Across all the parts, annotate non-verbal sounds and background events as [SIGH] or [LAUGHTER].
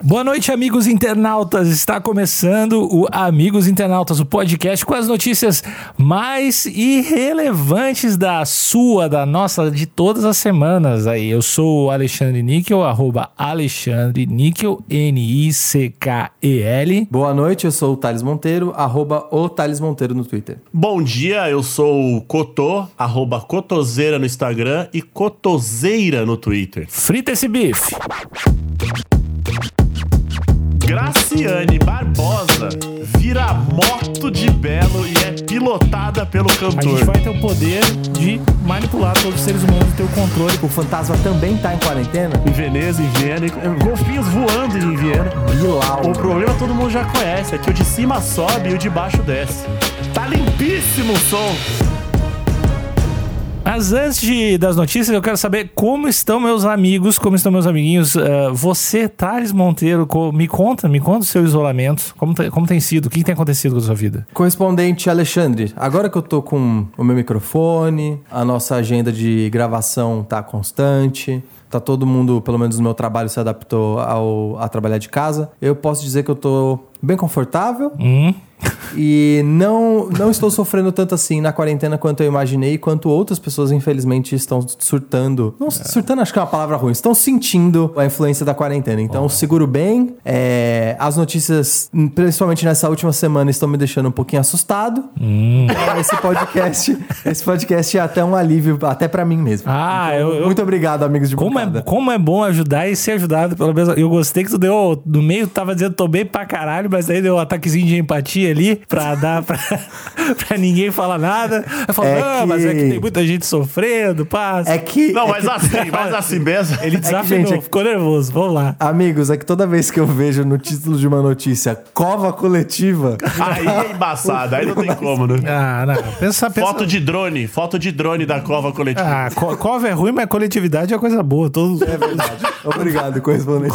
Boa noite, amigos internautas. Está começando o Amigos Internautas, o podcast com as notícias mais irrelevantes da sua, da nossa, de todas as semanas. Aí, eu sou o Alexandre Níquel, arroba Alexandre Níquel, N-I-C-K-E-L. Boa noite, eu sou o Thales Monteiro, arroba o Thales Monteiro no Twitter. Bom dia, eu sou o Cotô, arroba Cotoseira no Instagram e Cotoseira no Twitter. Frita esse bife. Graciane Barbosa vira moto de belo e é pilotada pelo A gente cantor. vai ter o poder de manipular todos os seres humanos e ter o controle. O fantasma também tá em quarentena? Em Veneza, em Viena, e golfinhos voando em Viena. Bilal. O problema todo mundo já conhece, é que o de cima sobe e o de baixo desce. Tá limpíssimo o som. Mas antes de- das notícias, eu quero saber como estão meus amigos, como estão meus amiguinhos. Ah, você, Thales Monteiro, co- me conta, me conta o seu isolamento. Como, como tem sido? O que tem acontecido com a sua vida? Correspondente Alexandre, agora que eu tô com o meu microfone, a nossa agenda de gravação tá constante, tá todo mundo, pelo menos no meu trabalho, se adaptou ao, a trabalhar de casa, eu posso dizer que eu tô bem confortável Hum? E não, não estou sofrendo tanto assim na quarentena quanto eu imaginei, quanto outras pessoas, infelizmente, estão surtando. Não, surtando acho que é uma palavra ruim, estão sentindo a influência da quarentena. Então, seguro bem. É, as notícias, principalmente nessa última semana, estão me deixando um pouquinho assustado. É, Esse podcast, esse podcast é até um alívio, até pra mim mesmo. Ah, Então, eu- eu- Muito obrigado, amigos de Como é, como é bom ajudar e ser ajudado pelo menos. Eu gostei que tu deu. No meio, tu tava dizendo tô bem pra caralho, mas aí deu um ataquezinho de empatia ali pra dar pra, [LAUGHS] pra ninguém falar nada. Falo, É não, que- mas é que tem muita gente sofrendo, passa. É que. Não, é mas que- assim, mas assim mesmo. Ele desafinou, gente, é- ficou nervoso. Vamos lá. Amigos, é que toda vez que eu vejo no título de uma notícia cova coletiva, Aí é embaçado, aí não tem como, né? Ah, não. Pensa, pensa. Foto de drone, foto de drone da cova coletiva. Ah, co- cova é ruim, mas coletividade é coisa boa. Todo... é verdade. Obrigado, correspondente.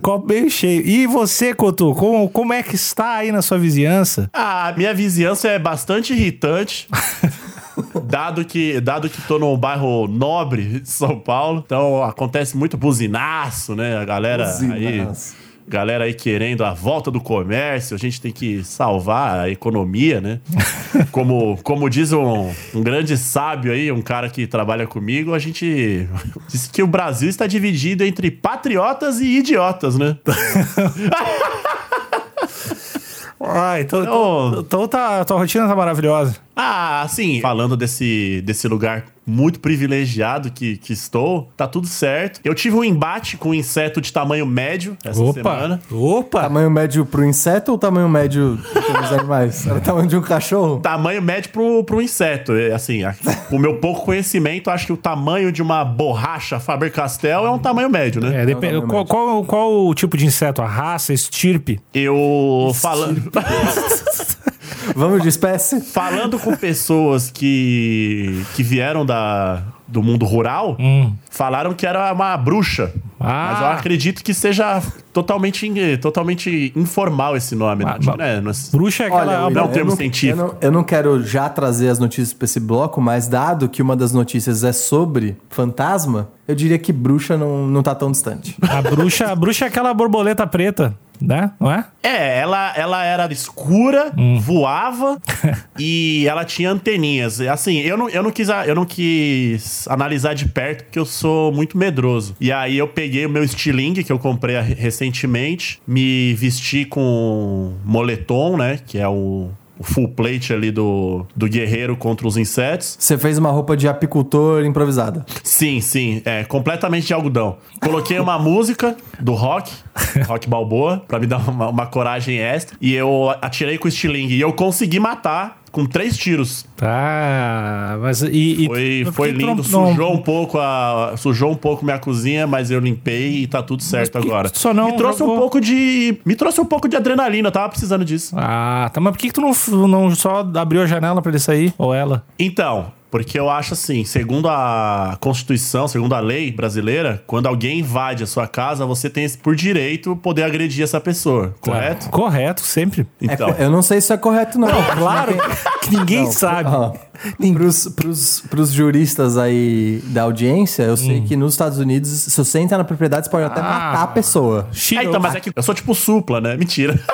Copo bem cheio. E você, Couto, como, como é que está aí na sua vizinhança? A minha vizinhança é bastante irritante. [LAUGHS] dado que dado que tô num bairro nobre de São Paulo, então acontece muito buzinaço, né? A galera aí Buzinaço. Galera aí querendo a volta do comércio, a gente tem que salvar a economia, né? [LAUGHS] Como, como diz um, um grande sábio aí, um cara que trabalha comigo, a gente [LAUGHS] disse que o Brasil está dividido entre patriotas e idiotas, né? Ah, então, então, então tá, a tua rotina tá maravilhosa. Ah, assim, falando desse, desse lugar muito privilegiado que, que estou, tá tudo certo. Eu tive um embate com um inseto de tamanho médio essa Opa! semana. Opa! Tamanho médio pro inseto ou tamanho médio pros [LAUGHS] animais? Era o tamanho de um cachorro? Tamanho médio pro, pro inseto. É, Assim, o meu pouco conhecimento, acho que o tamanho de uma borracha Faber-Castell é um tamanho médio, né? É, depende, Não, não, qual, qual, qual o tipo de inseto? A raça, estirpe? Eu falando, [LAUGHS] Vamos de espécie? falando com pessoas que, que vieram da, do mundo rural, falaram que era uma bruxa. Ah. Mas eu acredito que seja totalmente, totalmente informal esse nome. Ah, não, ba- né? Não é- Bruxa é aquela. Olha, não é um William, termo eu científico. Eu não, eu não quero já trazer as notícias pra esse bloco, mas dado que uma das notícias é sobre fantasma, eu diria que bruxa não, não tá tão distante. a, bruxa, a bruxa é aquela borboleta preta, né? Não é? É, ela, ela era escura, voava [LAUGHS] e ela tinha anteninhas. Assim, eu não, eu, não quis, eu não quis analisar de perto porque eu sou muito medroso. E aí eu peguei o meu estilingue que eu comprei recentemente, me vesti com moletom, né? Que é o, o full plate ali do, do guerreiro contra os insetos. Você fez uma roupa de apicultor improvisada. Sim, sim, é completamente de algodão. Coloquei uma [LAUGHS] música do rock, rock balboa, pra me dar uma, uma coragem extra. E eu atirei com o estilingue. E eu consegui matar com três tiros. Tá. Mas e. e- Foi, por foi lindo, não- sujou um pouco a. Sujou um pouco minha cozinha, mas eu limpei e tá tudo certo que agora. só não me trouxe jogou? um pouco de. Me trouxe um pouco de adrenalina, eu tava precisando disso. Ah, tá. Mas por que, que tu não, não só abriu a janela pra ele sair? Ou ela? Então, Porque eu acho assim, segundo a Constituição, segundo a lei brasileira, quando alguém invade a sua casa, você tem por direito poder agredir essa pessoa, correto? Correto, sempre. É Então, co- eu não sei se isso é correto, não. Claro que ninguém Não, sabe. Pros, pros, pros juristas aí da audiência, eu Hum. sei que nos Estados Unidos, se você entra na propriedade, você pode até matar a pessoa. É, então, mas é que eu sou tipo supla, né? Mentira. [LAUGHS]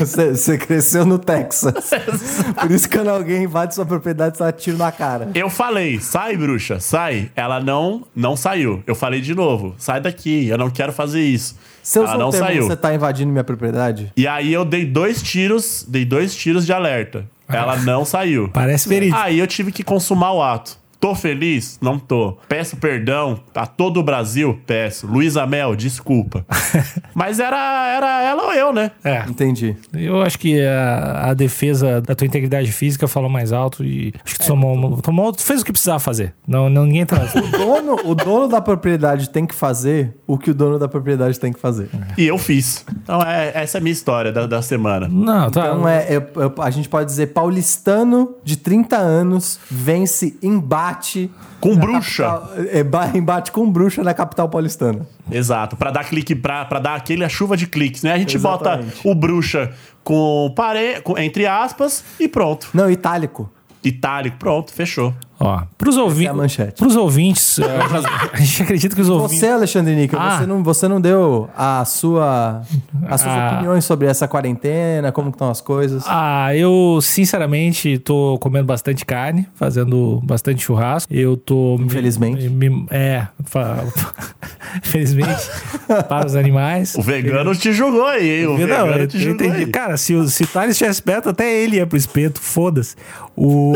Você, você cresceu no Texas. [LAUGHS] Por isso, quando alguém invade sua propriedade, você dá tiro na cara. Eu falei, sai, bruxa, sai. Ela não, não saiu. Eu falei de novo, sai daqui, eu não quero fazer isso. Seu ela não saiu. você tá invadindo minha propriedade? E aí eu dei dois tiros, dei dois tiros de alerta. Ela não saiu. Parece verídico. Aí eu tive que consumar o ato. Tô feliz? Não tô. Peço perdão a todo o Brasil? Peço. Luísa Mel, desculpa. [LAUGHS] Mas era, era ela ou eu, né? É. Entendi. Eu acho que a, a defesa da tua integridade física falou mais alto e acho que tu tomou, tomou, tu fez o que precisava fazer. Não, não ninguém tá. [LAUGHS] O dono, o dono da propriedade tem que fazer o que o dono da propriedade tem que fazer. E eu fiz. Então é, essa é a minha história da, da semana. Não, tá. Então é, é- é- a gente pode dizer paulistano de 30 anos vence embate Com na bruxa. capital- é, ba- embate com bruxa na capital paulistana. Exato, pra dar clique, pra dar aquele a chuva de cliques, né? A gente Exatamente. bota o bruxa com, pare, com entre aspas e pronto. Não, itálico. Itálico, pronto, fechou. Ó, pros, ouvi é a manchete. [LAUGHS] pros ouvintes, a gente acredita que os ouvintes. Você, Alexandre Níquel, Ah. você, não, você não deu a sua, as suas Ah. opiniões sobre essa quarentena, como que estão as coisas. Ah, eu sinceramente tô comendo bastante carne, fazendo bastante churrasco. Eu tô. me- Infelizmente. me- é, fa- [LAUGHS] infelizmente, [LAUGHS] para os animais. O vegano te julgou aí, hein? O Não, vegano eu, te eu julgou entendi. aí. Cara, se o se o Thales estivesse perto, até ele ia pro espeto, foda-se. O.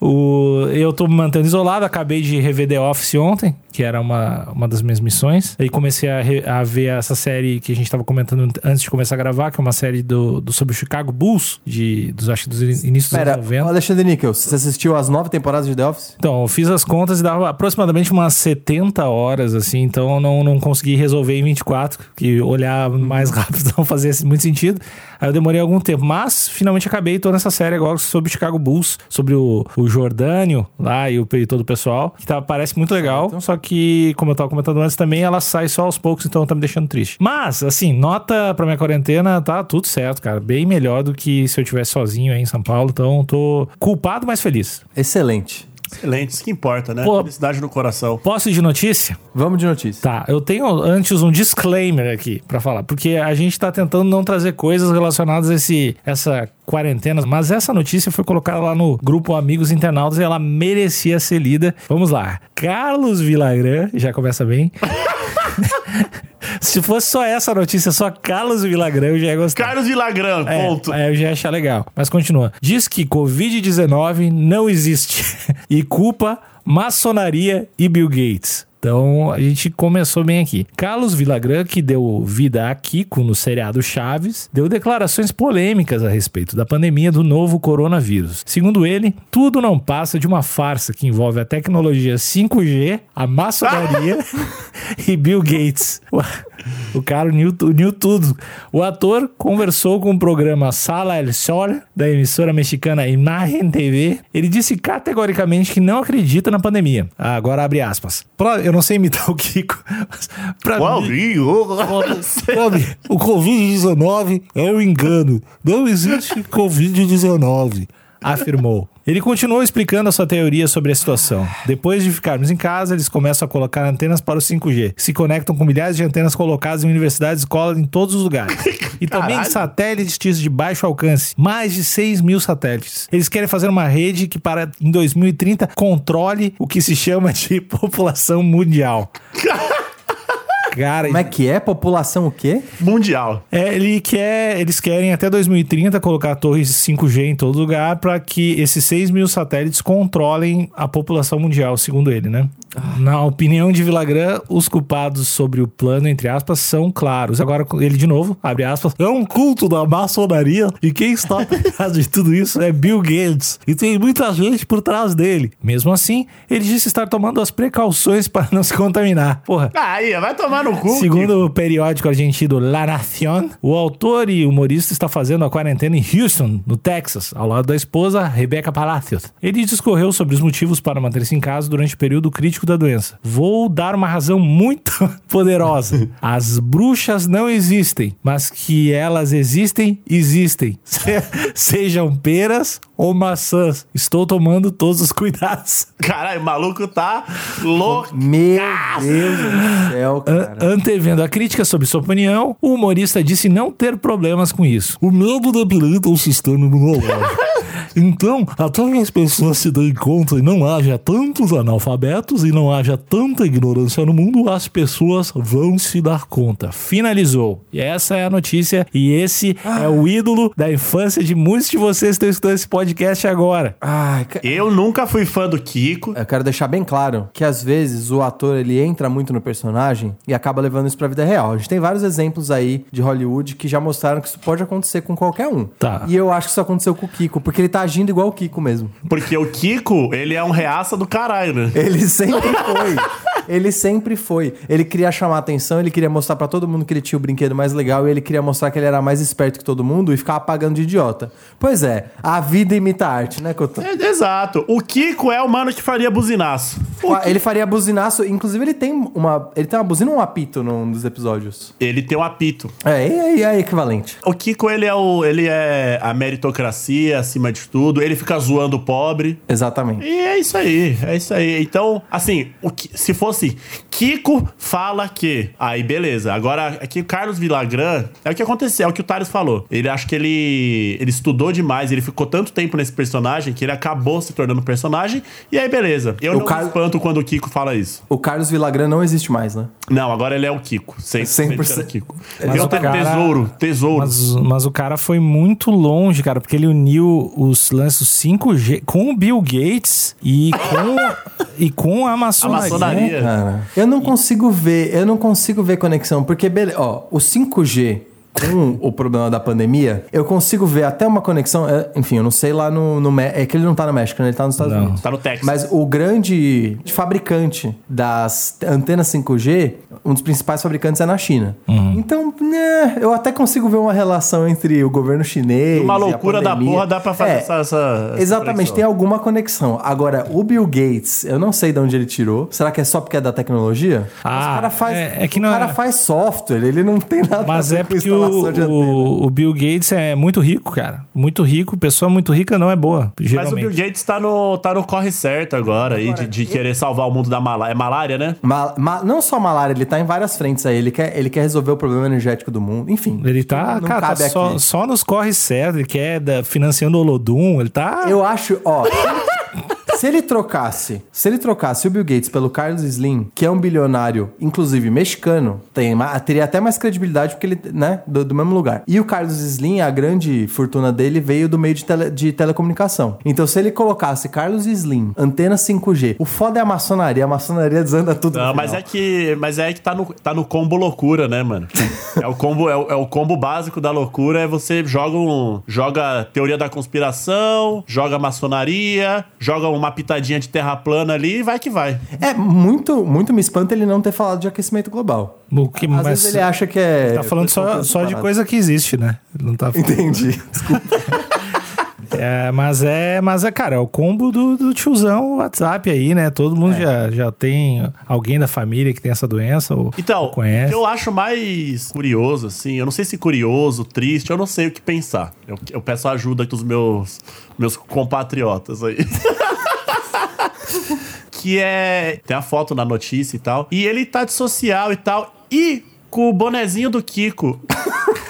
O, eu tô me mantendo isolado, acabei de rever The Office ontem, que era uma, uma das minhas missões. Aí comecei a, re- a ver essa série que a gente tava comentando antes de começar a gravar, que é uma série do, do sobre o Chicago Bulls, de, dos, acho que dos inícios dos Pera, anos 90. Alexandre Níquel, você assistiu as nove temporadas de The Office? Então, eu fiz as contas e dava aproximadamente umas 70 horas, assim, então eu não, não consegui resolver em 24, que olhar mais rápido não fazia muito sentido. Aí eu demorei algum tempo, mas finalmente acabei toda essa série agora sobre o Chicago Bulls, sobre o, o Jordânio lá e, o, e todo o pessoal, que tá, parece muito legal, só que, como eu tava comentando antes também, ela sai só aos poucos, então tá me deixando triste. Mas, assim, nota pra minha quarentena, tá tudo certo, cara, bem melhor do que se eu tivesse sozinho aí em São Paulo, então tô culpado, mas feliz. Excelente. Excelente, isso que importa, né? Pô. Felicidade no coração. Posso ir de notícia? Vamos de notícia. Tá, eu tenho antes um disclaimer aqui pra falar, porque a gente tá tentando não trazer coisas relacionadas a esse, essa quarentena, mas essa notícia foi colocada lá no grupo Amigos Internautas e ela merecia ser lida. Vamos lá. Carlos Villagrán, já começa bem. [LAUGHS] [LAUGHS] Se fosse só essa notícia, só Carlos Villagrán, eu já ia gostar. Carlos Villagrán, É, ponto. É, eu já ia achar legal. Mas continua. Diz que Covid-19 não existe [LAUGHS] e culpa maçonaria e Bill Gates. Então a gente começou bem aqui. Carlos Villagrán, que deu vida a Kiko no seriado Chaves, deu declarações polêmicas a respeito da pandemia do novo coronavírus. Segundo ele, tudo não passa de uma farsa que envolve a tecnologia 5G, a maçonaria [LAUGHS] e Bill Gates. O cara uniu, uniu tudo. O ator conversou com o programa Sala El Sol, da emissora mexicana Imagen TV. Ele disse categoricamente que não acredita na pandemia. Ah, agora abre aspas. Pra- eu não sei imitar o Kiko. Pra Uau, mim, Rio. pra mim, o Covid-19 é um engano. Não existe Covid-19. Afirmou. Ele continuou explicando a sua teoria sobre a situação. Depois de ficarmos em casa, eles começam a colocar antenas para o 5G, que se conectam com milhares de antenas colocadas em universidades escolas em todos os lugares. E [LAUGHS] também Caralho. satélites de baixo alcance. Mais de 6 mil satélites. Eles querem fazer uma rede que, para em 2030, controle o que se chama de [LAUGHS] população mundial. Cara, Como é que é? População o quê? Mundial. é, ele quer, eles querem até 2030 colocar torres 5G em todo lugar para que esses 6 mil satélites controlem a população mundial, segundo ele, né? Na opinião de Villagrán, os culpados sobre o plano, entre aspas, são claros. Agora, ele de novo, abre aspas, é um culto da maçonaria e quem está por [LAUGHS] trás de tudo isso é Bill Gates. E tem muita gente por trás dele. Mesmo assim, ele disse estar tomando as precauções para não se contaminar. Porra, Aí, vai tomar no cu. Segundo o periódico argentino La Nación, o autor e humorista está fazendo a quarentena em Houston, no Texas, ao lado da esposa Rebecca Palacios. Ele discorreu sobre os motivos para manter-se em casa durante o período crítico da doença. Vou dar uma razão muito [LAUGHS] poderosa. As bruxas não existem, mas que elas existem, existem. Se- [LAUGHS] sejam peras ou maçãs. Estou tomando todos os cuidados. Caralho, o maluco tá louco. Meu Deus do céu, An- cara. Antevendo a crítica sobre sua opinião, o humorista disse não ter problemas com isso. O medo debilita o sistema imunológico. [LAUGHS] Então, até que as pessoas se deem conta e não haja tantos analfabetos e não haja tanta ignorância no mundo, as pessoas vão se dar conta. Finalizou. E essa é a notícia. E esse é o ídolo da infância de muitos de vocês que estão escutando esse podcast agora. Ca- Eu nunca fui fã do Kiko. Eu quero deixar bem claro que às vezes o ator ele entra muito no personagem e acaba levando isso pra vida real. A gente tem vários exemplos aí de Hollywood que já mostraram que isso pode acontecer com qualquer um. Tá. E eu acho que isso aconteceu com o Kiko, porque ele tá agindo igual o Kiko mesmo. Porque o Kiko, ele é um reaça do caralho, né? Ele sempre foi. [LAUGHS] Ele sempre foi. Ele queria chamar atenção, ele queria mostrar pra todo mundo que ele tinha o brinquedo mais legal e ele queria mostrar que ele era mais esperto que todo mundo e ficava pagando de idiota. Pois é, a vida imita a arte, né, Couto? É, exato. O Kiko é o mano que faria buzinaço. Ele faria buzinaço, inclusive ele tem uma, ele tem uma buzina ou um apito num dos episódios. Ele tem um apito. É, e aí é equivalente. O Kiko, ele é, o, ele é a meritocracia acima de tudo. Ele fica zoando o pobre. Exatamente. E é isso aí, é isso aí. Então, assim, o que, se fosse Kiko fala que. Aí, beleza. Agora, aqui o Carlos Vilagran, é o que aconteceu, é o que o Thales falou. Ele acha que ele, ele estudou demais, ele ficou tanto tempo nesse personagem que ele acabou se tornando personagem. E aí, beleza. Eu O não Car- me espanto quando o Kiko fala isso. O Carlos Vilagran não existe mais, né? Não, agora ele é o Kiko. Sempre, sempre 100%. era Kiko. Mas E o cara- tesouro, tesouro. Mas, mas o cara foi muito longe, cara, porque ele uniu os lances 5G com o Bill Gates e com, [LAUGHS] e com a maçonaria. maçonaria. Cara, eu não consigo ver, eu não consigo ver conexão, porque, ó, o 5G com o problema da pandemia, eu consigo ver até uma conexão, é, enfim, eu não sei lá no, no é que ele não tá no México, né? Ele tá nos Estados Não. Unidos. Tá no Texas. Mas o grande fabricante das antenas 5G, um dos principais fabricantes é na China. Uhum. Então, né, eu até consigo ver uma relação entre o governo chinês Uma e a loucura da porra dá pra fazer É, essa, essa- essa Exatamente, conexão. tem alguma conexão. Agora, o Bill Gates, eu não sei de onde ele tirou. Será que é só porque é da tecnologia? Ah, o cara faz, é- é que o não cara é- faz software, ele não tem nada Mas a ver é com porque instalação de antena. O, o Bill Gates é muito rico, cara. Muito rico. Pessoa muito rica não é boa, Mas o geralmente. Bill Gates tá no, tá no corre certo agora aí, de, de querer salvar o mundo da malária. É malária, né? Ma- ma- não só malária, ele tá em várias frentes aí. Ele quer, ele quer resolver o problema energético do mundo. Enfim. Ele tá, não cara, tá cabe só, aqui. só nos corre certo. Ele quer da- financiando o Olodum. Ele tá. Eu acho, ó. [LAUGHS] Se ele trocasse, se ele trocasse o Bill Gates pelo Carlos Slim, que é um bilionário, inclusive mexicano, tem, teria até mais credibilidade porque ele, né, do, do mesmo lugar. E o Carlos Slim, a grande fortuna dele veio do meio de, tele- de telecomunicação. Então, se ele colocasse Carlos Slim, antena 5G, o foda é a maçonaria, a maçonaria desanda tudo. Não, mas é que, mas é que tá, no, tá no combo loucura, né, mano? [LAUGHS] É o combo, é o, é o combo básico da loucura, é você joga um, joga teoria da conspiração, joga maçonaria, joga uma pitadinha de terra plana ali e vai que vai. É muito, muito me espanta ele não ter falado de aquecimento global. O que, Às mas vezes ele acha que é. tá falando só, só de coisa que existe, né? Não tá falando. Entendi. [LAUGHS] É, mas é, mas é, cara, é o combo do, do tiozão WhatsApp aí, né? Todo mundo É. já, já tem alguém da família que tem essa doença ou, Então, ou o conhece. que eu acho mais curioso, assim, eu não sei se curioso, triste, eu não sei o que pensar. Eu, eu peço ajuda dos meus, meus compatriotas aí. [LAUGHS] [LAUGHS] que é. Tem a foto na notícia e tal. E ele tá de social e tal. E com o bonezinho do Kiko.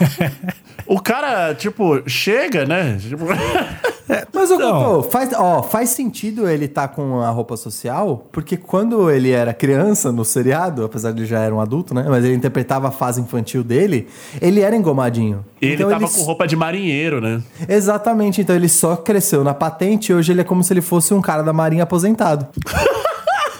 [LAUGHS] o cara, tipo, chega, né? Tipo, [LAUGHS] Mas o Então. faz, ó, faz sentido ele estar com a roupa social, porque quando ele era criança no seriado, apesar de ele já era um adulto, né? Mas ele interpretava a fase infantil dele, ele era engomadinho. ele Então tava ele- com roupa de marinheiro, né? Exatamente, então ele só cresceu na patente e hoje ele é como se ele fosse um cara da marinha aposentado. [LAUGHS]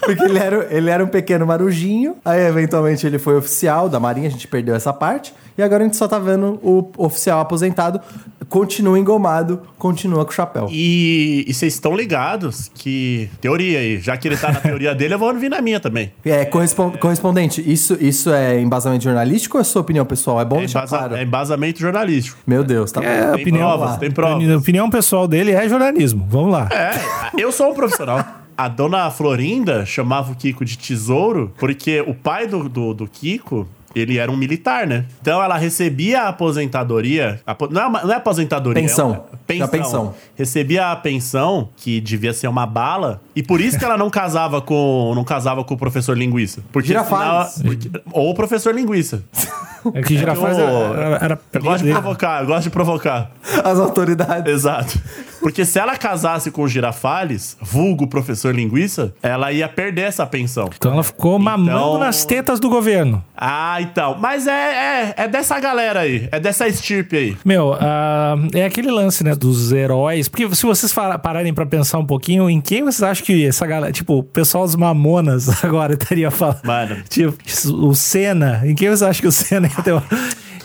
Porque ele era, ele era um pequeno marujinho, aí eventualmente ele foi oficial da marinha, a gente perdeu essa parte, e agora a gente só tá vendo o oficial aposentado, continua engomado, continua com o chapéu. E, vocês estão ligados que. Teoria aí. Já que ele tá na teoria [LAUGHS] dele, eu vou vir na minha também. É, correspon- correspondente, isso, isso é embasamento jornalístico ou é sua opinião pessoal? É bom É, deixar embasa- claro. é embasamento jornalístico. Meu Deus, tá É, bom. Tem opinião, provas, tem provas. A opinião pessoal dele é jornalismo. Vamos lá. É, eu sou um profissional. a dona Florinda chamava o Kiko de tesouro porque o pai do, do, do Kiko ele era um militar, né? Então ela recebia a aposentadoria. apo- não, é, uma- não é aposentadoria. Pensão. É uma, pensão. A pensão. Recebia a pensão, que devia ser uma bala. E por isso que ela não casava com. não casava com o professor linguiça. Porque Girafales. senão- porque- ou o professor linguiça. [LAUGHS] É que Girafales eu- era, era, era Eu gosto de provocar, eu gosto de provocar. As autoridades. Exato. Porque se ela casasse com o Girafales, vulgo professor linguiça, ela ia perder essa pensão. Então ela ficou mamando Então- nas tetas do governo. Ah, então. Mas é, é, é dessa galera aí. É dessa estirpe aí. Meu, ah, é aquele lance, né, dos heróis. Porque se vocês pararem pra pensar um pouquinho, em quem vocês acham que essa galera, tipo, o pessoal dos Mamonas [LAUGHS] agora estaria falando? Mano. Tipo, o Senna, em quem vocês acham que o Senna ia ter uma...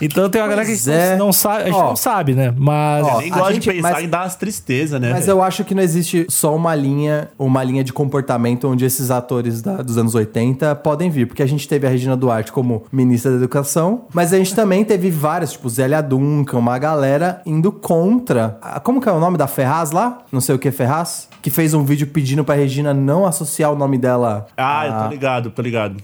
Então tem uma galera que é. não sabe, a gente Ó. não sabe, né? Mas Ó, Nem a gosto gente- de pensar mas- em dar as tristezas, né? Mas eu acho que não existe só uma linha, uma linha de comportamento onde esses atores da- dos anos 80 podem vir. Porque a gente teve a Regina Duarte como ministra da Educação, mas a gente também teve várias, tipo Zélia Duncan, uma galera indo contra. a- Como que é o nome da Ferraz lá? Não sei o que Ferraz? Que fez um vídeo pedindo pra Regina não associar o nome dela. Ah, eu a- tô ligado, tô ligado.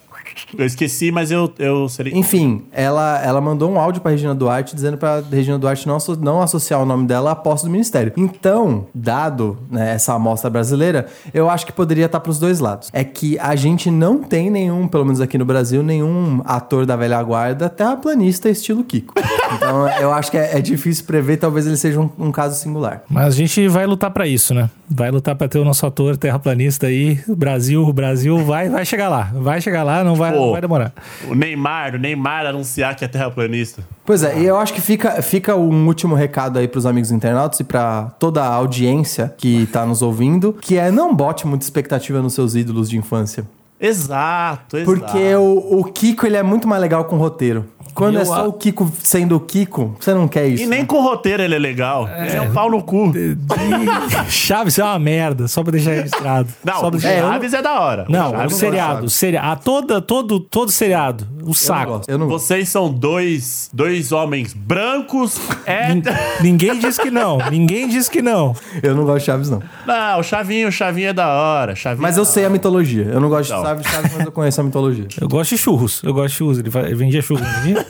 Eu esqueci, mas eu, eu seria. Enfim, ela, ela mandou um áudio pra Regina Duarte dizendo pra Regina Duarte não, asso- não associar o nome dela à posse do ministério. Então, dado né, essa amostra brasileira, eu acho que poderia estar pros dois lados. É que a gente não tem nenhum, pelo menos aqui no Brasil, nenhum ator da velha guarda terraplanista estilo Kiko. Então, [LAUGHS] eu acho que é, é difícil prever, talvez ele seja um, um caso singular. Mas a gente vai lutar pra isso, né? Vai lutar pra ter o nosso ator terraplanista aí. Brasil, o Brasil vai, vai chegar lá. Vai chegar lá, não vai, Pô. não vai demorar. O Neymar, o Neymar anunciar que é terraplanista. Pois é, e eu acho que fica, fica um último recado aí pros amigos internautas e pra toda a audiência que tá nos ouvindo, que é não bote muita expectativa nos seus ídolos de infância. Exato, exato. Porque o, o Kiko, ele é muito mais legal com roteiro. Quando Eu é só a- o Kiko sendo o Kiko, você não quer isso. E nem né? com roteiro ele é legal. Ele é um pau no cu. [LAUGHS] Chaves é uma merda, só pra deixar registrado. Não, só deixar... É, Chaves é da hora. Não, o Chaves é seriado, Chaves. o seriado, a toda, todo, todo seriado, o Eu não saco. Eu não. Vocês são dois, dois homens brancos. É. Nin- Ninguém diz que não, ninguém diz que não. Eu não gosto de Chaves, não. Não, o Chavinho, o Chavinho é da hora. Chavinho Mas é eu sei a mitologia. Eu não gosto Não. de Chaves, Chaves, mas eu conheço a mitologia. Eu gosto de churros, eu gosto de churros, ele, ele vendia churros, não vendia?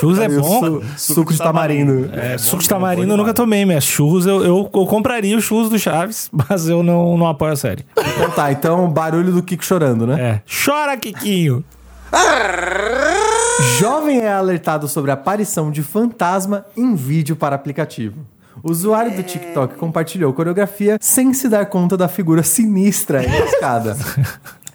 Churros é bom. su- suco de tamarindo. É, suco de tamarindo eu nunca tomei, mas churros eu, eu, eu compraria os churros do Chaves, [LAUGHS] mas eu não, não apoio a série. Então tá, então barulho do Kiko chorando, né? É. Chora, Kikinho! Jovem é alertado sobre a aparição de fantasma em vídeo para aplicativo. O usuário do TikTok compartilhou coreografia sem se dar conta da figura sinistra enroscada.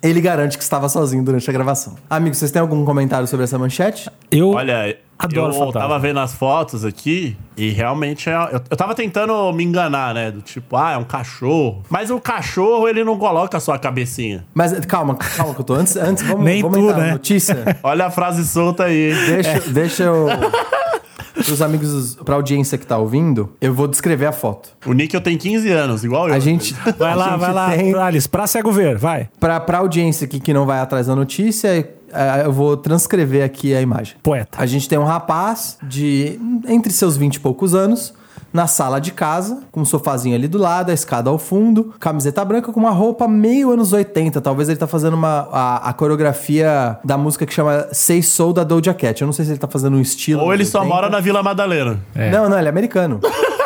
Ele garante que estava sozinho durante a gravação. Amigos, vocês têm algum comentário sobre essa manchete? Eu Olha, Adoro eu fantasma. tava vendo as fotos aqui e realmente é, eu, eu tava tentando me enganar, né? Do tipo, ah, é um cachorro. Mas o cachorro, ele não coloca só a cabecinha. Mas calma, calma que eu tô. Antes, antes vamos, Nem vamos tu, entrar né? notícia. [LAUGHS] Olha a frase solta aí. Deixa, deixa eu. [LAUGHS] Pros amigos, pra audiência que tá ouvindo, eu vou descrever a foto. O Níquel tem 15 anos, igual eu. A gente. Vai a lá, gente vai lá, tem- Alice, pra cego ver, vai. Pra, pra audiência aqui que não vai atrás da notícia, eh, eu vou transcrever aqui a imagem. Poeta. A gente tem um rapaz de entre seus 20 e poucos anos, na sala de casa, com um sofazinho ali do lado, a escada ao fundo, camiseta branca com uma roupa meio anos 80. Talvez ele tá fazendo uma, a, a coreografia da música que chama Say Soul da Doja Cat. Eu não sei se ele tá fazendo um estilo. Ou ele anos só 80. mora na Vila Madalena. É. Não, não, ele é americano. [LAUGHS]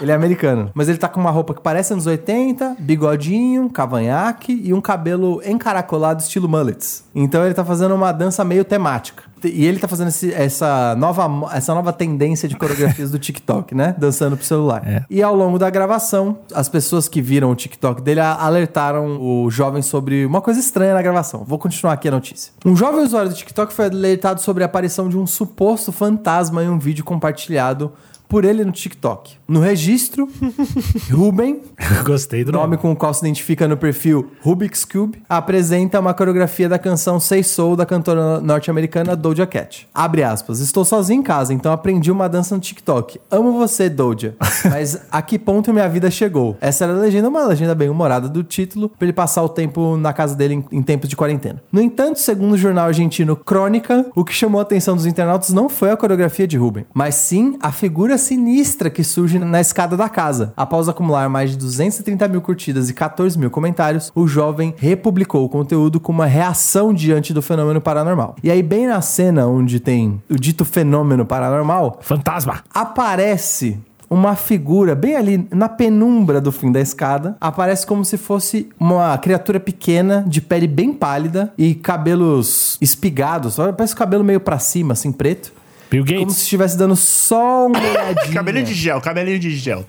Ele é americano. Mas ele tá com uma roupa que parece anos 80, bigodinho, cavanhaque e um cabelo encaracolado estilo mullets. Então ele tá fazendo uma dança meio temática. E ele tá fazendo esse- essa, nova, essa nova tendência de coreografias do TikTok, né? Dançando pro celular. É. E ao longo da gravação, as pessoas que viram o TikTok dele alertaram o jovem sobre uma coisa estranha na gravação. Vou continuar aqui a notícia. Um jovem usuário do TikTok foi alertado sobre a aparição de um suposto fantasma em um vídeo compartilhado por ele no TikTok. No registro, [LAUGHS] Ruben, Gostei do nome nome. com o qual se identifica no perfil Rubik's Cube, apresenta uma coreografia da canção Say Soul da cantora norte-americana Doja Cat. Abre aspas. Estou sozinho em casa, então aprendi uma dança no TikTok. Amo você, Doja. [LAUGHS] Mas a que ponto minha vida chegou? Essa era a legenda, uma legenda bem humorada do título, pra ele passar o tempo na casa dele em, em tempos de quarentena. No entanto, segundo o jornal argentino Crônica, o que chamou a atenção dos internautas não foi a coreografia de Ruben, mas sim a figura sinistra que surge na escada da casa. Após acumular mais de 230 mil curtidas e 14 mil comentários, o jovem republicou o conteúdo com uma reação diante do fenômeno paranormal. E aí, bem na cena onde tem o dito fenômeno paranormal, Fantasma. aparece uma figura bem ali na penumbra do fim da escada. Aparece como se fosse uma criatura pequena, de pele bem pálida e cabelos espigados. Parece o cabelo meio pra cima, assim, preto. Bill Como Gates. se estivesse dando só olhadinha. [LAUGHS] Cabelinho de gel, cabelinho de gel.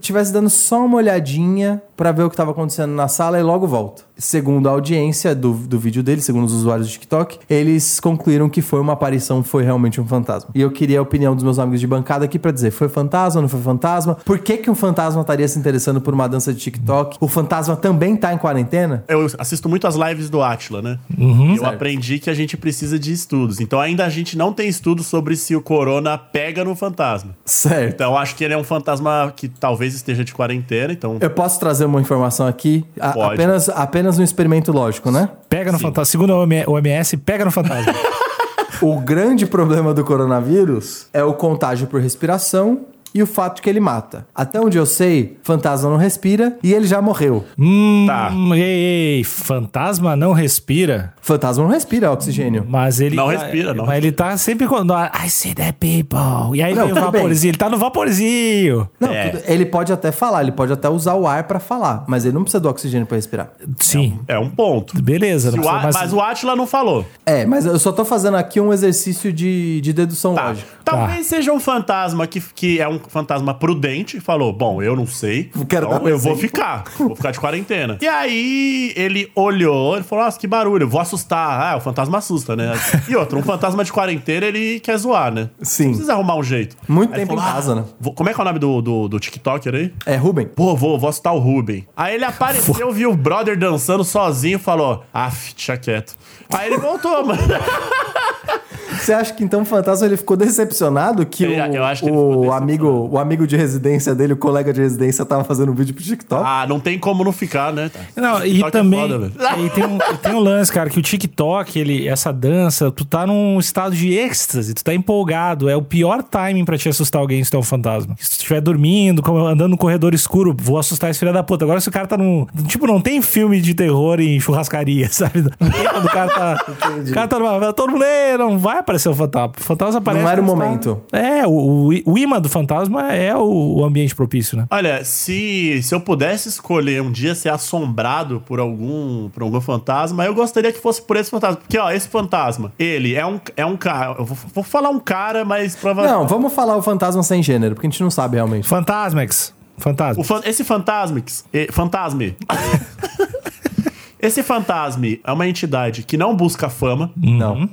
Tivesse dando só uma olhadinha pra ver o que tava acontecendo na sala e logo volta. Segundo a audiência do, do vídeo dele, segundo os usuários do TikTok, eles concluíram que foi uma aparição, foi realmente um fantasma. E eu queria a opinião dos meus amigos de bancada aqui pra dizer, foi fantasma, não foi fantasma? Por que que um fantasma estaria se interessando por uma dança de TikTok? O fantasma também tá em quarentena? Eu assisto muito as lives do Atila, né? Uhum. Eu Certo. aprendi que a gente precisa de estudos. Então ainda a gente não tem estudos sobre se o corona pega no fantasma. Certo. Então eu acho que ele é um fantasma que talvez esteja de quarentena, então Eu posso trazer uma informação aqui? A- Pode. apenas, apenas um experimento lógico, né? Pega no fantasma. Segundo a OMS, pega no fantasma. [LAUGHS] O grande problema do coronavírus é o contágio por respiração e o fato que ele mata. Até onde eu sei, fantasma não respira e ele já morreu. hum, Tá. ei, ei, fantasma não respira. Fantasma não respira oxigênio. Mas ele. Não tá- respira, não Mas ele tá sempre quando. I see that people. E aí Não, vem o tudo bem. vaporzinho. Ele tá no vaporzinho. Não, É. tudo- ele pode até falar, ele pode até usar o ar pra falar, mas ele não precisa do oxigênio pra respirar. Sim. é um ponto. Beleza. Se não o A- mais- Mas o Atila não falou. É, mas eu só tô fazendo aqui um exercício de, de dedução Tá. lógica. Talvez seja um fantasma que, que é um fantasma prudente e falou: Bom, eu não sei. Quero então um eu vou exemplo." ficar. Vou ficar de quarentena. [LAUGHS] E aí ele olhou e falou: Nossa, que barulho, vou assustar. Ah, o fantasma assusta, né? E outro, um fantasma de quarentena, ele quer zoar, né? [LAUGHS] Sim. Precisa arrumar um jeito. Muito Aí tempo em casa, né? vou- como é que é o nome do, do, do TikToker aí? É, Ruben. Pô, vou, vou assustar o Ruben. Aí ele apareceu, viu o brother dançando sozinho e falou: Af, deixa quieto. Aí ele voltou, mano. [LAUGHS] Você acha que então o fantasma ele ficou decepcionado que Eu- o, eu acho que o decepcionado. amigo, o amigo de residência dele, o colega de residência, tava fazendo um vídeo pro TikTok? Ah, não tem como não ficar, né? Não, e é também foda, velho. [LAUGHS] e tem, um, e tem um lance, cara, que o TikTok, ele, essa dança, tu tá num estado de êxtase, tu tá empolgado. É o pior timing pra te assustar alguém se tu é um fantasma. Se tu estiver dormindo, como- andando no corredor escuro, vou assustar esse filho da puta. Agora, se o cara tá num. Tipo, não tem filme de terror em churrascaria, [LAUGHS] sabe? Quando o cara tá. o cara tá numa. Todo mundo, "Ei, não vai aparecer o fantasma. O fantasma aparece. Não era o tá- momento. É, o, o, o imã do fantasma é o, o ambiente propício, né? Olha, se, se eu pudesse escolher um dia ser assombrado por algum, por algum fantasma, eu gostaria que fosse por esse fantasma. Porque, ó, esse fantasma, ele é um, é um cara. Eu vou, vou falar um cara, mas provavelmente. Não, vamos falar o fantasma sem gênero, porque a gente não sabe realmente. Fantasmex. Fantasma. O fan- esse fantasmix, eh, fantasme. [LAUGHS] esse fantasme é uma entidade que não busca fama, Não.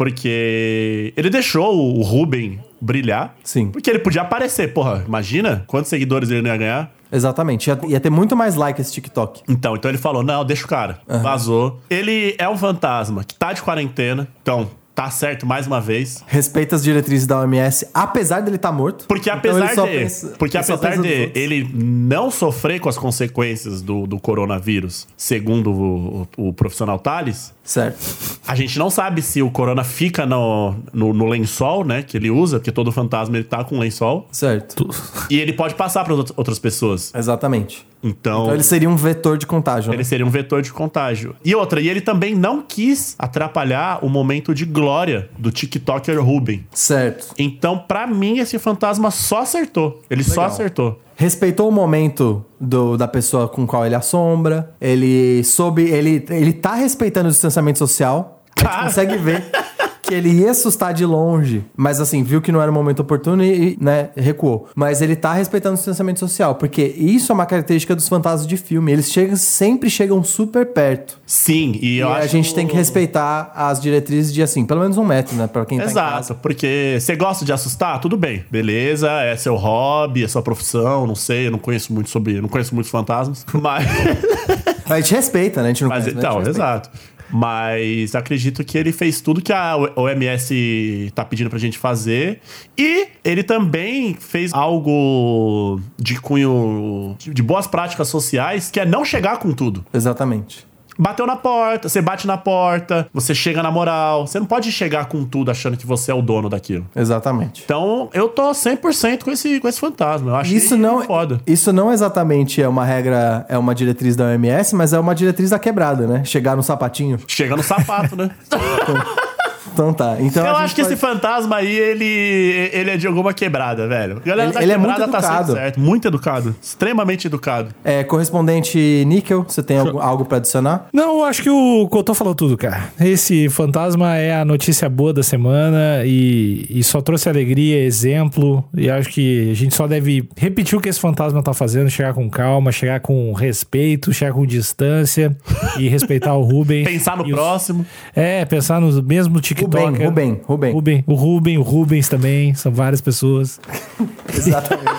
Porque ele deixou o Ruben brilhar. Sim. Porque ele podia aparecer, porra, imagina quantos seguidores ele não ia ganhar. Exatamente. Ia, ia ter muito mais like esse TikTok. Então, então ele falou: não, deixa o cara. Vazou. Ele é um fantasma que tá de quarentena. Então, tá certo mais uma vez. Respeita as diretrizes da OMS, apesar dele estar morto. Porque Então apesar de. pensa- porque ele apesar de ele não sofrer com as consequências do, do coronavírus, segundo o, o- o profissional Thales, Certo. a gente não sabe se o corona fica no, no, no lençol, né? Que ele usa, porque todo fantasma ele tá com lençol. Certo. E ele pode passar para outras pessoas. Exatamente. Então. Então ele seria um vetor de contágio. né? Ele seria um vetor de contágio. E outra, e ele também não quis atrapalhar o momento de glória do TikToker Ruben. Certo. Então, pra mim, esse fantasma só acertou. Ele só Legal. acertou. Respeitou o momento do, da pessoa com qual ele assombra. Ele soube. Ele, ele tá respeitando o distanciamento social. A gente Tá. consegue ver [LAUGHS] que ele ia assustar de longe. Mas assim, viu que não era o momento oportuno e, né, recuou. Mas ele tá respeitando o distanciamento social. Porque isso é uma característica dos fantasmas de filme. Eles chegam, sempre chegam super perto. Sim, e E a acho... gente tem que respeitar as diretrizes de assim, pelo menos um metro, né? Pra quem tá em Exato, casa. porque você gosta de assustar? Tudo bem, beleza, é seu hobby, é sua profissão, não sei, eu não conheço muito sobre, não conheço muitos fantasmas, mas, [LAUGHS] Mas a gente respeita, né? A gente não mas conhece, né? Então, respeita. exato. Mas acredito que ele fez tudo que a OMS tá pedindo pra gente fazer. E ele também fez algo de cunho de boas práticas sociais, que é não chegar com tudo. Exatamente. Bateu na porta, você bate na porta, você chega na moral. Você não pode chegar com tudo achando que você é o dono daquilo. Exatamente. Então, eu tô 100% com esse, com esse fantasma. Eu acho Isso não, foda. isso não exatamente é uma regra, é uma diretriz da OMS, mas é uma diretriz da quebrada, né? Chegar no sapatinho. Chega no sapato, né? [LAUGHS] Então tá. Então eu acho que pode- esse fantasma aí, ele, ele é de alguma quebrada, velho. Galera Ele- da ele é muito tá educado. certo. Muito educado. Extremamente educado. É, correspondente Níquel, você tem algo, algo pra adicionar? Não, eu acho que o Cotô falou tudo, cara. Esse fantasma é a notícia boa da semana e, e só trouxe alegria, exemplo. E acho que a gente só deve repetir o que esse fantasma tá fazendo, chegar com calma, chegar com respeito, chegar com distância e respeitar o [LAUGHS] Rubem. Pensar no E os- próximo. É, pensar no mesmo TikTok. Rubem, Rubem, Rubem. Rubem, o Rubem, o Rubens também, são várias pessoas. [LAUGHS] Exatamente.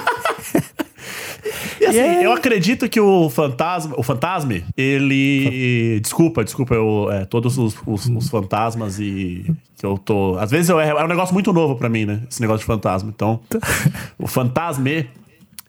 E assim, é- eu acredito que o fantasma, o fantasme, ele. Desculpa, desculpa, eu, é, todos os, os- os fantasmas e. Que eu tô. Às vezes eu, é, é um negócio muito novo pra mim, né? Esse negócio de fantasma. Então, [LAUGHS] o fantasme,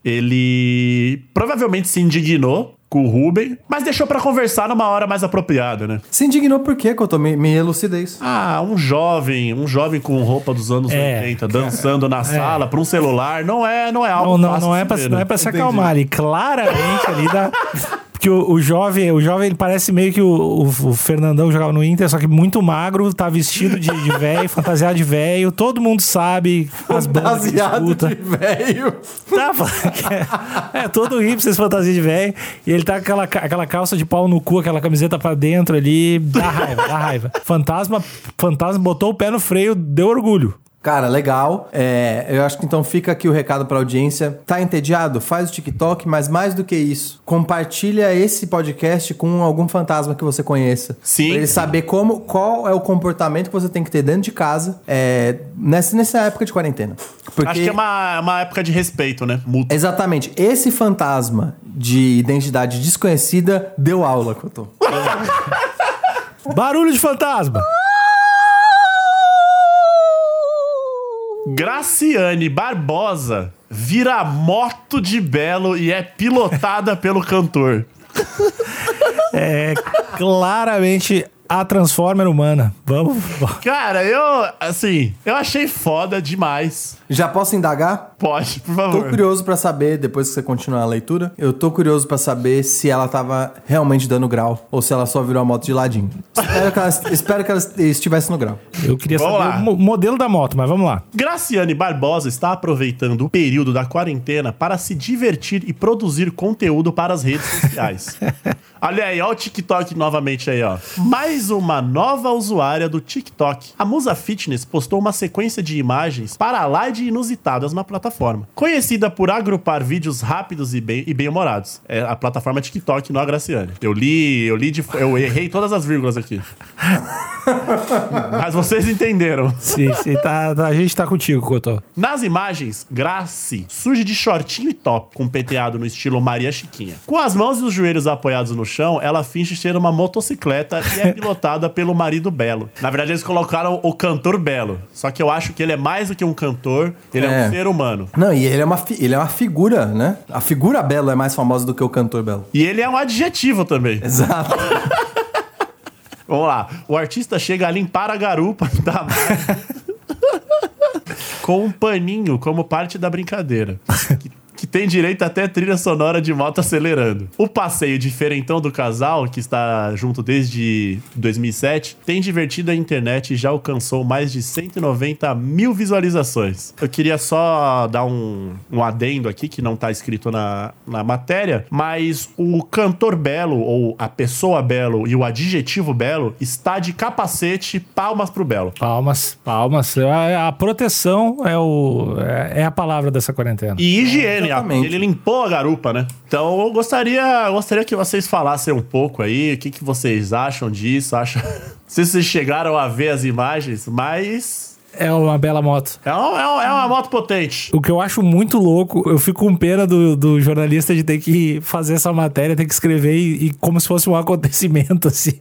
ele provavelmente se indignou com o Ruben, mas deixou pra conversar numa hora mais apropriada, né? Se indignou por quê, Couto? Me, me isso. Ah, um jovem, um jovem com roupa dos anos É. 80, dançando na sala pra um celular, não é, não é algo Não, não, fácil não, é pra, ver, não né? é pra se acalmar ali. Claramente ali dá. [LAUGHS] Porque o, o jovem, o jovem, ele parece meio que o, o, o Fernandão jogava no Inter, só que muito magro, tá vestido de de velho, [LAUGHS] fantasiado de velho. Todo mundo sabe as bandas que Baseado escuta. de velho. Tá, [LAUGHS] é, é todo hipster fantasia de velho. E ele tá com aquela, aquela calça de pau no cu, aquela camiseta pra dentro ali. Dá raiva, dá raiva. Fantasma, fantasma botou o pé no freio, deu orgulho. Cara, legal. É, eu acho que então fica aqui o recado pra audiência. Tá entediado? Faz o TikTok, mas mais do que isso, compartilha esse podcast com algum fantasma que você conheça. Sim. Pra ele saber como, qual é o comportamento que você tem que ter dentro de casa é, nessa, nessa época de quarentena. Porque... Acho que é uma, uma época de respeito, né? Mútuo. Exatamente. Esse fantasma de identidade desconhecida deu aula, Cotô. [LAUGHS] Barulho de fantasma! Graciane Barbosa vira moto de belo e é pilotada pelo cantor. É claramente a Transformer humana. Vamos. Cara, eu, assim, eu achei foda demais. Já posso indagar? Pode, por Tô favor. curioso pra saber, depois que você continuar a leitura, eu tô curioso pra saber se ela tava realmente dando grau ou se ela só virou a moto de ladinho. Espero que ela, espero que ela estivesse no grau. Eu queria Vamos saber lá. o mo- modelo da moto, mas vamos lá. Graciane Barbosa está aproveitando o período da quarentena para se divertir e produzir conteúdo para as redes sociais. [LAUGHS] Olha aí, ó o TikTok novamente aí, ó. Mais uma nova usuária do TikTok. A Musa Fitness postou uma sequência de imagens para lá de inusitadas na plataforma. Conhecida por agrupar vídeos rápidos e bem- e bem-humorados. É a plataforma TikTok, não a Graciane. Eu li, eu li de, eu errei todas as vírgulas aqui. Mas vocês entenderam. Sim, sim, tá, tá- a gente tá contigo, Cotô. Nas imagens, Graci surge de shortinho e top, com penteado no estilo Maria Chiquinha. Com as mãos e os joelhos apoiados no chão, ela finge ser uma motocicleta e é pilotada pelo marido Belo. Na verdade, eles colocaram o cantor Belo. Só que eu acho que ele é mais do que um cantor, ele é, É. um ser humano. Não, e ele é, uma, ele é uma figura, né? A figura Belo é mais famosa do que o cantor Belo. E ele é um adjetivo também. Exato. [LAUGHS] Vamos lá. O artista chega a limpar a garupa [LAUGHS] da com um paninho como parte da brincadeira. Tem direito até trilha sonora de moto acelerando. O passeio diferentão do casal, que está junto desde 2007, tem divertido a internet e já alcançou mais de 190 mil visualizações. Eu queria só dar um, um adendo aqui, que não está escrito na, na matéria, mas o cantor Belo, ou a pessoa Belo e o adjetivo Belo está de capacete, palmas pro Belo. Palmas, palmas. A, a proteção é, o, é, é a palavra dessa quarentena. E higiene, É, exatamente. ele limpou a garupa, né? Então eu gostaria, gostaria que vocês falassem um pouco aí, o que, que vocês acham disso, acham... Não [LAUGHS] sei se vocês chegaram a ver as imagens, mas É uma bela moto. É, um- é um- é uma moto potente. O que eu acho muito louco, eu fico com pena do, do jornalista de ter que fazer essa matéria, ter que escrever e, e como se fosse um [LAUGHS] acontecimento, assim.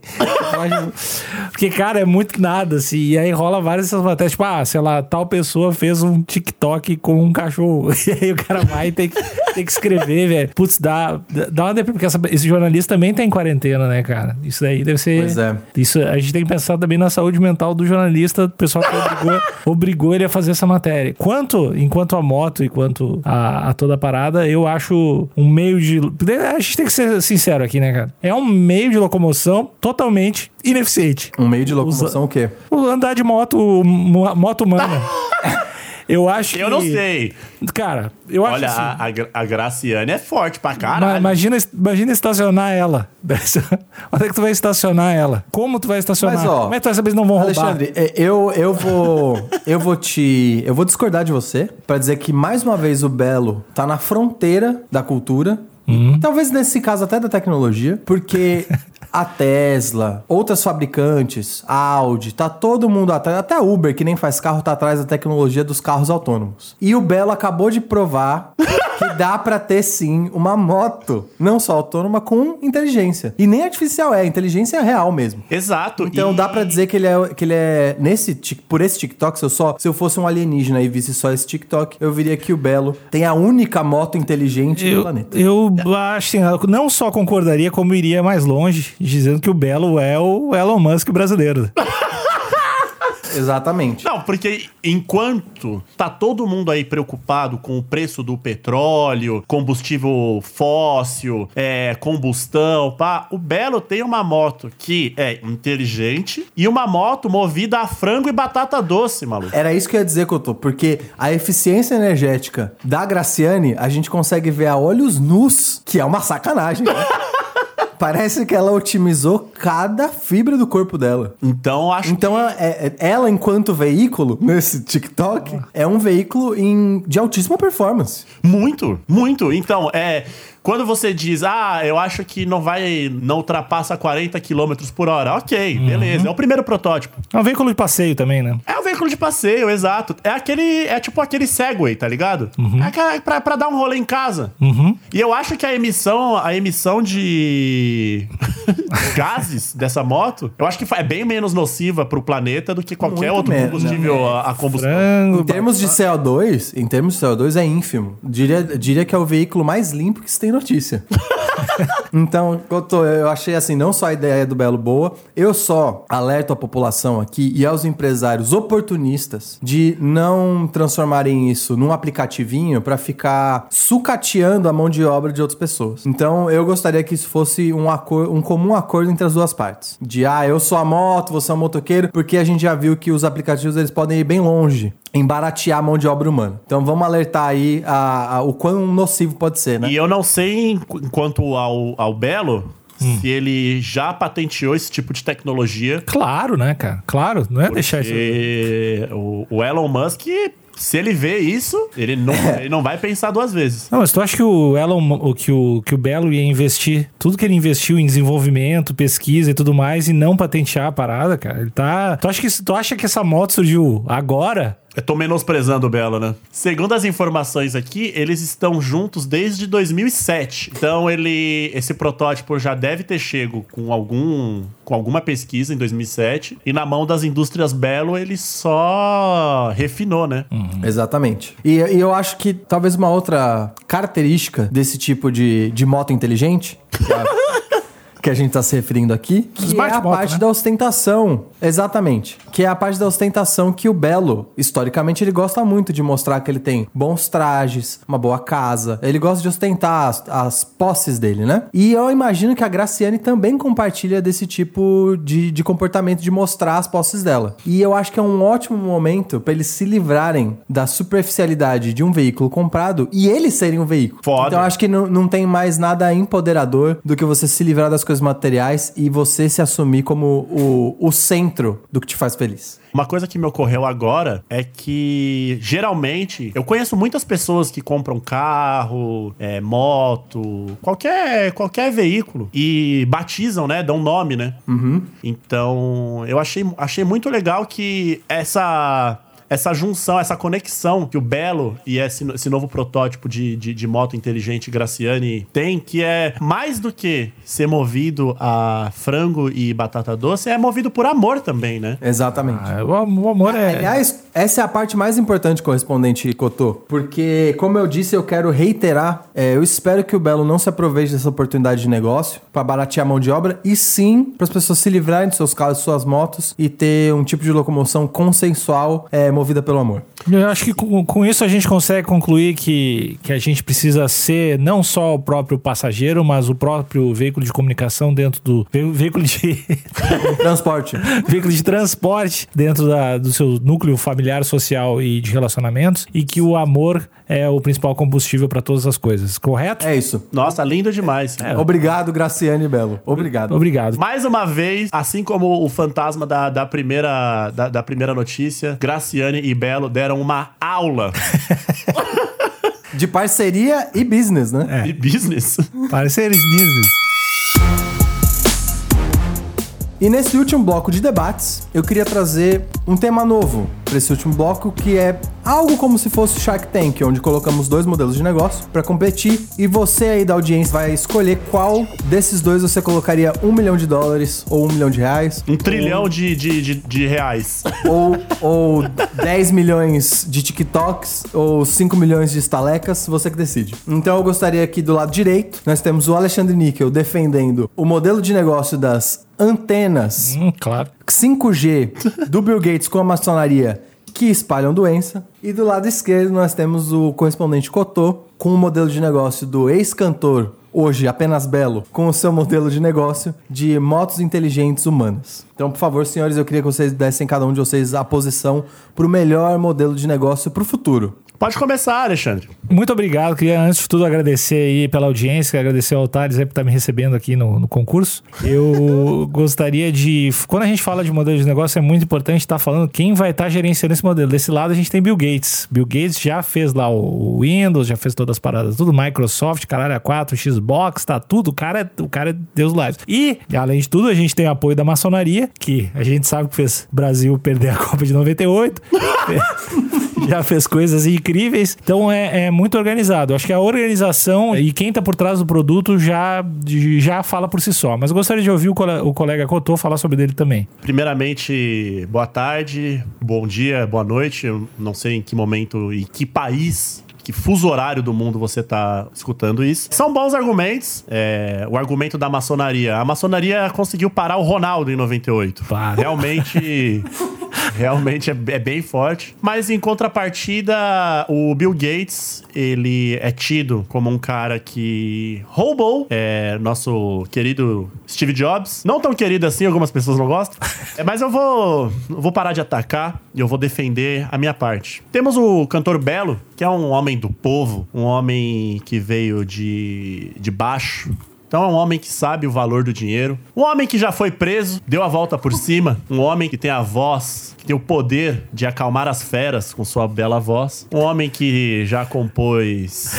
Porque, cara, é muito nada, assim. E aí rola várias dessas matérias, tipo, ah, sei lá, tal pessoa fez um TikTok com um cachorro. [LAUGHS] E aí o cara vai e tem que, tem que escrever, velho. Putz, dá, dá uma depressão, porque essa- esse jornalista também tá em quarentena, né, cara? Isso daí deve ser. Pois é. Isso, a gente tem que pensar também na saúde mental do jornalista, o pessoal que obrigou, obrigou ele a fazer essa matéria. Quanto, enquanto a moto e quanto a, a toda a parada, eu acho um meio de. A gente tem que ser sincero aqui, né, cara? É um meio de locomoção totalmente ineficiente. Um meio de locomoção o quê? Andar de moto, mo- moto humana. [LAUGHS] Eu acho Eu que- não sei. Cara, eu acho Olha, assim. a, a, Gra- a Graciane é forte pra caralho. Imagina, imagina estacionar ela. [LAUGHS] Onde é que tu vai estacionar ela? Como tu vai estacionar? Mas, ó, Como é que tu vai saber se não vão roubar? Alexandre, é, eu, eu vou [LAUGHS] eu vou te eu vou discordar de você pra dizer que mais uma vez o Belo tá na fronteira da cultura. Uhum. Talvez nesse caso até da tecnologia, porque [LAUGHS] a Tesla, outras fabricantes, a Audi, tá todo mundo atrás, até a Uber que nem faz carro tá atrás da tecnologia dos carros autônomos. E o Belo acabou de provar que dá pra ter sim uma moto, não só autônoma com inteligência. E nem artificial é, inteligência é real mesmo. Exato. Então e- dá pra dizer que ele é que ele é nesse por esse TikTok, se eu só se eu fosse um alienígena e visse só esse TikTok, eu viria que o Belo tem a única moto inteligente do Eu, planeta. eu acho assim, não só concordaria, como iria mais longe, dizendo que o Belo é o Elon Musk brasileiro. [LAUGHS] Exatamente. Não, porque enquanto tá todo mundo aí preocupado com o preço do petróleo, combustível fóssil, é, combustão, pá, o Belo tem uma moto que é inteligente e uma moto movida a frango e batata doce, maluco. Era isso que eu ia dizer, Couto, porque a eficiência energética da Graciane, a gente consegue ver a olhos nus, que é uma sacanagem. né? [LAUGHS] Parece que ela otimizou cada fibra do corpo dela. Então acho Então, ela, é- é- ela, enquanto veículo, [LAUGHS] nesse TikTok, é um veículo em- de altíssima performance. Muito, muito. Então, é. Quando você diz, ah, eu acho que não vai. não ultrapassa 40 km por hora. Ok, beleza. É o primeiro protótipo. É um veículo de passeio também, né? É um veículo de passeio, exato. É aquele. É tipo aquele Segway, tá ligado? É aquela- pra, pra dar um rolê em casa. E eu acho que a emissão, a emissão de [LAUGHS] gases dessa moto, eu acho que é bem menos nociva pro planeta do que qualquer Muito outro menos, combustível a, a combustão. Frango, Em termos de CO2, em termos de CO2 é ínfimo. Diria, diria que é o veículo mais limpo que se tem notícia. [LAUGHS] então, eu achei assim, não só a ideia do Belo boa, eu só alerto a população aqui e aos empresários oportunistas de não transformarem isso num aplicativinho pra ficar sucateando a mão de obra de outras pessoas. Então, eu gostaria que isso fosse um, um comum acordo entre as duas partes. De, ah, eu sou a moto, você é o motoqueiro, porque a gente já viu que os aplicativos eles podem ir bem longe em baratear a mão de obra humana. Então vamos alertar aí a- a- o quão nocivo pode ser, né? E eu não sei, quanto ao, ao Belo, se ele já patenteou esse tipo de tecnologia. Claro, né, cara? Claro, não é deixar isso. O, o Elon Musk, se ele vê isso, ele não, [LAUGHS] ele não vai pensar duas vezes. Não, mas tu acha que o Elon, o, que, o, que o Belo ia investir tudo que ele investiu em desenvolvimento, pesquisa e tudo mais e não patentear a parada, cara? Ele tá. Tu acha que, tu acha que essa moto surgiu agora? Eu tô menosprezando o Belo, né? Segundo as informações aqui, eles estão juntos desde 2007. Então ele, esse protótipo já deve ter chego com algum, com alguma pesquisa em 2007 e na mão das indústrias Belo ele só refinou, né? Exatamente. E, e eu acho que talvez uma outra característica desse tipo de, de moto inteligente, que, é que a gente tá se referindo aqui, que Smart é a moto, parte né? da ostentação. Exatamente. Que é a parte da ostentação que o Belo, historicamente, ele gosta muito de mostrar que ele tem bons trajes, uma boa casa. Ele gosta de ostentar as, as posses dele, né? E eu imagino que a Graciane também compartilha desse tipo de, de comportamento de mostrar as posses dela. E eu acho que é um ótimo momento para eles se livrarem da superficialidade de um veículo comprado e eles serem um veículo. Foda. Então eu acho que não, não tem mais nada empoderador do que você se livrar das coisas materiais e você se assumir como o, o centro do que te faz feliz. Uma coisa que me ocorreu agora é que geralmente eu conheço muitas pessoas que compram carro, é, moto, qualquer, qualquer veículo e batizam, né? Dão nome, né? Então eu achei, achei muito legal que essa. Essa junção, essa conexão que o Belo e esse, esse novo protótipo de, de, de moto inteligente Graciane tem, que é mais do que ser movido a frango e batata doce, é movido por amor também, né? Exatamente. Ah, o, am- o amor é. Aliás, essa é a parte mais importante, correspondente Cotô. Porque, como eu disse, eu quero reiterar. é, eu espero que o Belo não se aproveite dessa oportunidade de negócio para baratear a mão de obra, e sim para as pessoas se livrarem de seus carros, de suas motos e ter um tipo de locomoção consensual é, movida pelo amor. Eu acho que com, com isso a gente consegue concluir que, que a gente precisa ser não só o próprio passageiro, mas o próprio veículo de comunicação dentro do. ve- veículo de. [LAUGHS] Transporte. [LAUGHS] veículo de transporte dentro da- do seu núcleo familiar, social e de relacionamentos, e que o amor é o principal combustível para todas as coisas, correto? É isso. Nossa, lindo demais. Obrigado, Graciane e Belo. Obrigado. Obrigado. Mais uma vez, assim como o fantasma da, da primeira, da, da primeira notícia, Graciane e Belo deram uma aula [LAUGHS] De parceria e business, né? É. de business. Pareceres business. E nesse último bloco de debates, eu queria trazer um tema novo para esse último bloco, que é algo como se fosse Shark Tank, onde colocamos dois modelos de negócio para competir e você aí da audiência vai escolher qual desses dois você colocaria um milhão de dólares ou um milhão de reais. Um trilhão de, de, de, de reais. Ou, ou 10 milhões de TikToks, ou 5 milhões de estalecas, você que decide. Então eu gostaria aqui do lado direito, nós temos o Alexandre Níquel defendendo o modelo de negócio das antenas Hum, claro. 5G do Bill Gates com a maçonaria que espalham doença. E do lado esquerdo nós temos o correspondente Cotô com o modelo de negócio do ex-cantor, hoje apenas Belo, com o seu modelo de negócio de motos inteligentes humanas. Então, por favor, senhores, eu queria que vocês dessem cada um de vocês a posição para o melhor modelo de negócio para o futuro. Pode começar, Alexandre. Muito obrigado. Queria, antes de tudo, agradecer aí pela audiência, agradecer ao Thales aí por estar me recebendo aqui no, no concurso. Eu [LAUGHS] gostaria de. Quando a gente fala de modelo de negócio, é muito importante estar falando quem vai estar gerenciando esse modelo. Desse lado, a gente tem Bill Gates. Bill Gates já fez lá o Windows, já fez todas as paradas, tudo Microsoft, caralho, A4, Xbox, tá tudo. O cara, é, o cara é Deus live. E, além de tudo, a gente tem o apoio da maçonaria, que a gente sabe que fez o Brasil perder a Copa de 98. [LAUGHS] já fez coisas incríveis. Então é, é muito organizado. Acho que a organização e quem tá por trás do produto já, já fala por si só. Mas gostaria de ouvir o, cole- o colega Cotô falar sobre dele também. Primeiramente, boa tarde, bom dia, boa noite. Eu não sei em que momento e que país. Que fuso horário do mundo você tá escutando isso. São bons argumentos. É, o argumento da maçonaria. A maçonaria conseguiu parar o Ronaldo em 98. Para. Realmente. [LAUGHS] Realmente é, é bem forte. Mas em contrapartida, o Bill Gates, ele é tido como um cara que roubou é, nosso querido Steve Jobs. Não tão querido assim, algumas pessoas não gostam. [LAUGHS] É, mas eu vou, vou parar de atacar e eu vou defender a minha parte. Temos o cantor Belo, que é um homem do povo, um homem que veio de, de baixo, então é um homem que sabe o valor do dinheiro. Um homem que já foi preso, deu a volta por cima. Um homem que tem a voz, que tem o poder de acalmar as feras com sua bela voz. Um homem que já compôs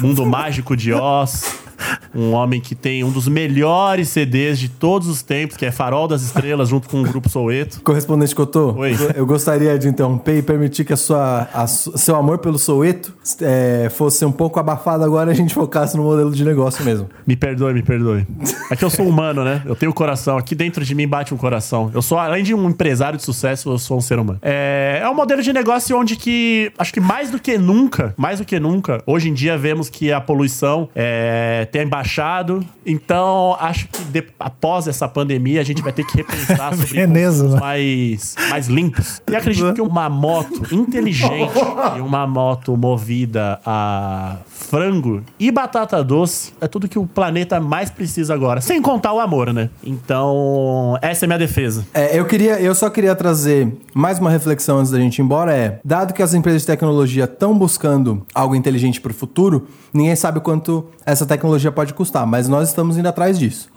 Mundo Mágico de Oz. [LAUGHS] Um homem que tem um dos melhores CDs de todos os tempos, que é Farol das Estrelas, junto com o Grupo Soueto. Correspondente Cotô, Oi. eu gostaria de interromper e permitir que a sua, a seu amor pelo Soueto é, fosse um pouco abafado agora e a gente focasse no modelo de negócio mesmo. Me perdoe, me perdoe. É que eu sou humano, né? Eu tenho coração. Aqui dentro de mim bate um coração. Eu sou, além de um empresário de sucesso, eu sou um ser humano. É, é um modelo de negócio onde que, acho que mais do que nunca, mais do que nunca, hoje em dia vemos que a poluição é, tem baixado. Então, acho que de- após essa pandemia, a gente vai ter que repensar [LAUGHS] sobre Veneza, né? mais, mais limpos. E acredito que uma moto inteligente e uma moto movida a frango e batata doce é tudo que o planeta mais precisa agora. Sem contar o amor, né? Então, essa é a minha defesa. É, eu queria, eu só queria trazer mais uma reflexão antes da gente ir embora. É, dado que as empresas de tecnologia estão buscando algo inteligente para o futuro, ninguém sabe quanto essa tecnologia pode custar, mas nós estamos indo atrás disso.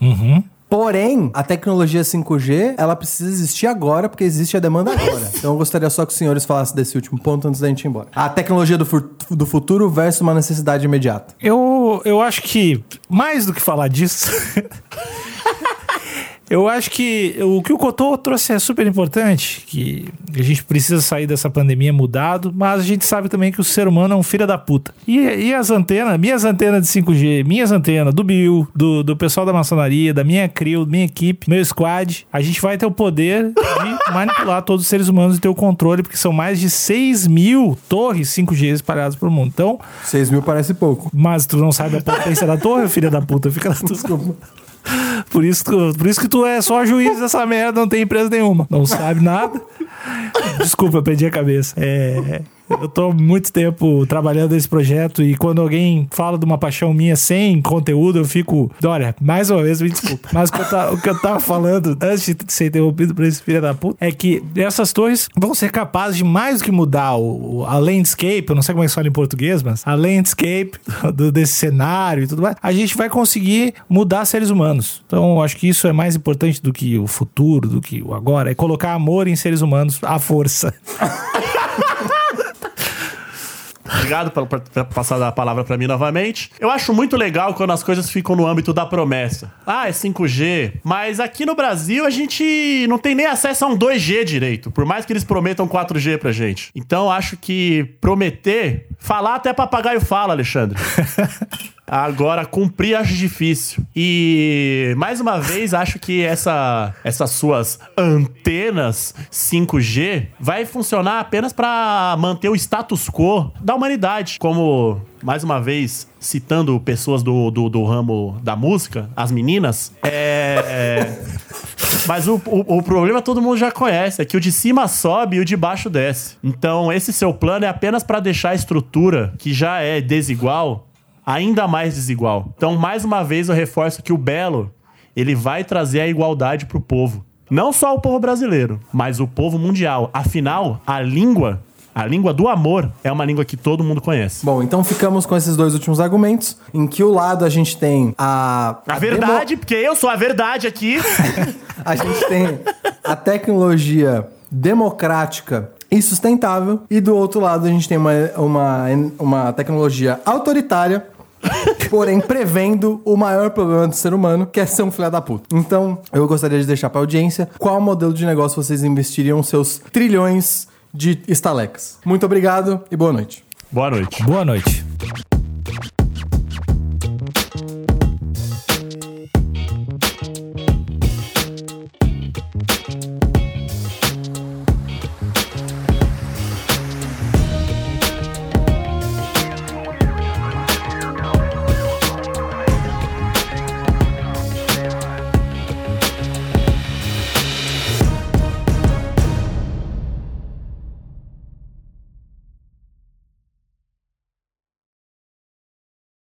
Porém, a tecnologia 5G, ela precisa existir agora, porque existe a demanda agora. [LAUGHS] Então eu gostaria só que os senhores falassem desse último ponto antes da gente ir embora. A tecnologia do, fu- do futuro versus uma necessidade imediata. Eu, eu acho que, mais do que falar disso, [LAUGHS] Eu acho que o que o Cotô trouxe é super importante, que a gente precisa sair dessa pandemia mudado, mas a gente sabe também que o ser humano é um filho da puta. E, e as antenas, minhas antenas de 5G, minhas antenas do Bill, do, do pessoal da maçonaria, da minha crew, minha equipe, meu squad, a gente vai ter o poder de [LAUGHS] manipular todos os seres humanos e ter o controle, porque são mais de 6 mil torres 5G espalhadas pelo mundo. Então, 6 mil parece pouco. mas tu não sabe a potência da torre, filha da puta, fica na tua por isso, tu- por isso que tu é só juiz dessa merda, não tem empresa nenhuma. Não sabe nada. Desculpa, perdi a cabeça. É, eu tô muito tempo trabalhando nesse projeto e quando alguém fala de uma paixão minha sem conteúdo, eu fico. Dória, mais uma vez, me desculpa. Mas o que eu, que eu tava falando antes de ser interrompido por esse filho da puta é que essas torres vão ser capazes de mais do que mudar o, a landscape, eu não sei como é que fala em português, mas a landscape [LAUGHS] do- desse cenário e tudo mais, a gente vai conseguir mudar seres humanos. Então, eu acho que isso é mais importante do que o futuro, do que o agora, é colocar amor em seres humanos à força. [LAUGHS] Obrigado por, por ter passado a palavra pra mim novamente. Eu acho muito legal quando as coisas ficam no âmbito da promessa. Ah, é 5G. Mas aqui no Brasil a gente não tem nem acesso a um 2G direito. Por mais que eles prometam 4G pra gente. Então acho que prometer. Falar até papagaio fala, Alexandre. [LAUGHS] Agora, cumprir acho difícil. E, mais uma vez, acho que essa, essas suas antenas 5G vai funcionar apenas para manter o status quo da humanidade. Como, mais uma vez, citando pessoas do, do, do ramo da música, as meninas, é. mas o, o, o problema todo mundo já conhece, é que o de cima sobe e o de baixo desce. Então, esse seu plano é apenas para deixar a estrutura, que já é desigual, ainda mais desigual. Então, mais uma vez, eu reforço que o Belo, ele vai trazer a igualdade pro povo. Não só o povo brasileiro, mas o povo mundial. Afinal, a língua, a língua do amor, é uma língua que todo mundo conhece. Bom, então ficamos com esses dois últimos argumentos, em que o lado a gente tem a... A verdade, porque eu sou a verdade aqui. demo- [LAUGHS] a gente tem a tecnologia democrática e sustentável, e do outro lado a gente tem uma, uma, uma tecnologia autoritária, porém prevendo o maior problema do ser humano, que é ser um filho da puta. Então, eu gostaria de deixar pra audiência qual modelo de negócio vocês investiriam seus trilhões de estalecas. Muito obrigado e boa noite. Boa noite. Boa noite.